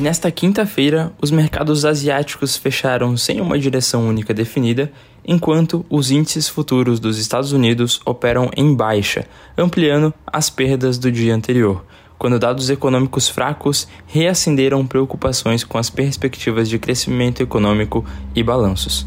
E nesta quinta-feira, os mercados asiáticos fecharam sem uma direção única definida, enquanto os índices futuros dos Estados Unidos operam em baixa, ampliando as perdas do dia anterior, quando dados econômicos fracos reacenderam preocupações com as perspectivas de crescimento econômico e balanços.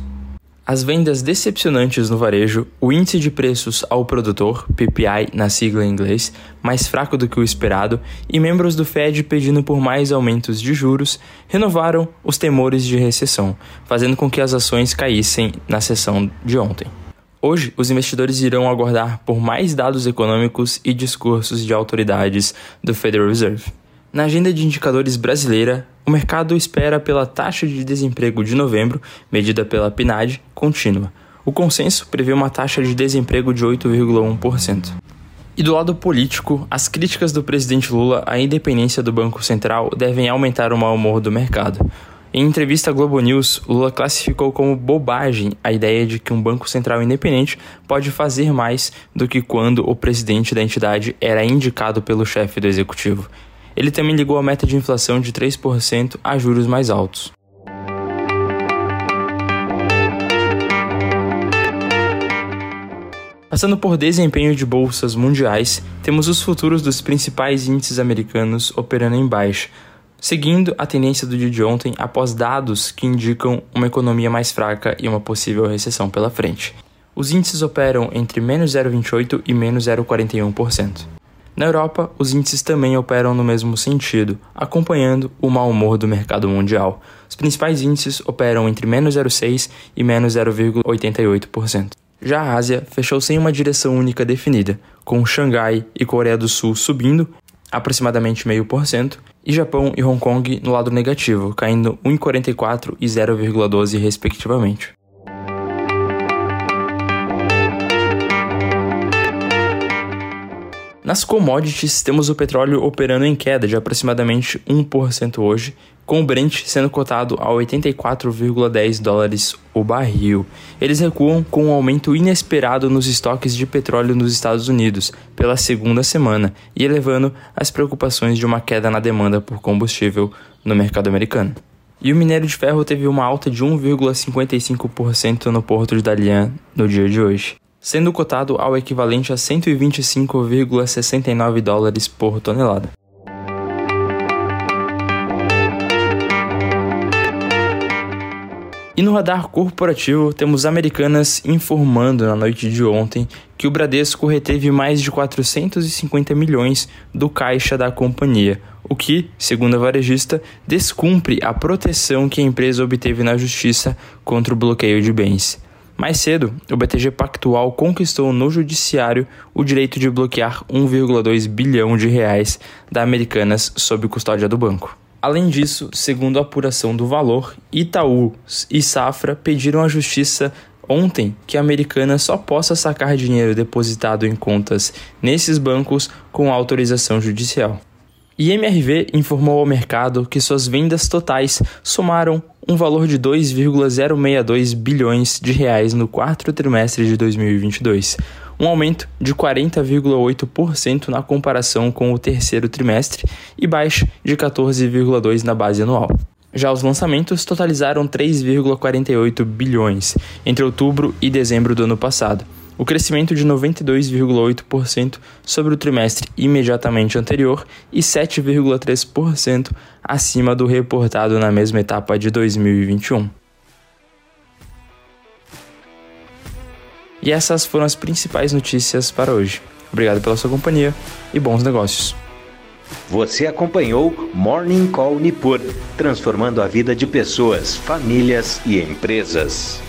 As vendas decepcionantes no varejo, o índice de preços ao produtor, PPI na sigla em inglês, mais fraco do que o esperado, e membros do Fed pedindo por mais aumentos de juros, renovaram os temores de recessão, fazendo com que as ações caíssem na sessão de ontem. Hoje, os investidores irão aguardar por mais dados econômicos e discursos de autoridades do Federal Reserve. Na agenda de indicadores brasileira, o mercado espera pela taxa de desemprego de novembro, medida pela PNAD, contínua. O consenso prevê uma taxa de desemprego de 8,1%. E do lado político, as críticas do presidente Lula à independência do Banco Central devem aumentar o mau humor do mercado. Em entrevista à Globo News, Lula classificou como bobagem a ideia de que um Banco Central independente pode fazer mais do que quando o presidente da entidade era indicado pelo chefe do executivo. Ele também ligou a meta de inflação de 3% a juros mais altos. Passando por desempenho de bolsas mundiais, temos os futuros dos principais índices americanos operando em baixa, seguindo a tendência do dia de ontem após dados que indicam uma economia mais fraca e uma possível recessão pela frente. Os índices operam entre menos 0,28% e menos 0,41%. Na Europa, os índices também operam no mesmo sentido, acompanhando o mau humor do mercado mundial. Os principais índices operam entre menos 0,6% e menos 0,88%. Já a Ásia fechou sem uma direção única definida, com Xangai e Coreia do Sul subindo aproximadamente 0,5%, e Japão e Hong Kong no lado negativo, caindo 1,44% e 0,12% respectivamente. Nas commodities, temos o petróleo operando em queda de aproximadamente 1% hoje, com o Brent sendo cotado a 84,10 dólares o barril. Eles recuam com um aumento inesperado nos estoques de petróleo nos Estados Unidos pela segunda semana e elevando as preocupações de uma queda na demanda por combustível no mercado americano. E o minério de ferro teve uma alta de 1,55% no porto de Dalian no dia de hoje sendo cotado ao equivalente a 125,69 dólares por tonelada. E no radar corporativo, temos Americanas informando na noite de ontem que o Bradesco reteve mais de 450 milhões do caixa da companhia, o que, segundo a varejista, descumpre a proteção que a empresa obteve na justiça contra o bloqueio de bens. Mais cedo, o BTG Pactual conquistou no judiciário o direito de bloquear 1,2 bilhão de reais da Americanas sob custódia do banco. Além disso, segundo a apuração do valor, Itaú e Safra pediram à justiça ontem que a Americana só possa sacar dinheiro depositado em contas nesses bancos com autorização judicial. E MRV informou ao mercado que suas vendas totais somaram um valor de 2,062 bilhões de reais no quarto trimestre de 2022, um aumento de 40,8% na comparação com o terceiro trimestre e baixa de 14,2% na base anual. Já os lançamentos totalizaram 3,48 bilhões entre outubro e dezembro do ano passado, o crescimento de 92,8% sobre o trimestre imediatamente anterior e 7,3% acima do reportado na mesma etapa de 2021. E essas foram as principais notícias para hoje. Obrigado pela sua companhia e bons negócios. Você acompanhou Morning Call Nipur, transformando a vida de pessoas, famílias e empresas.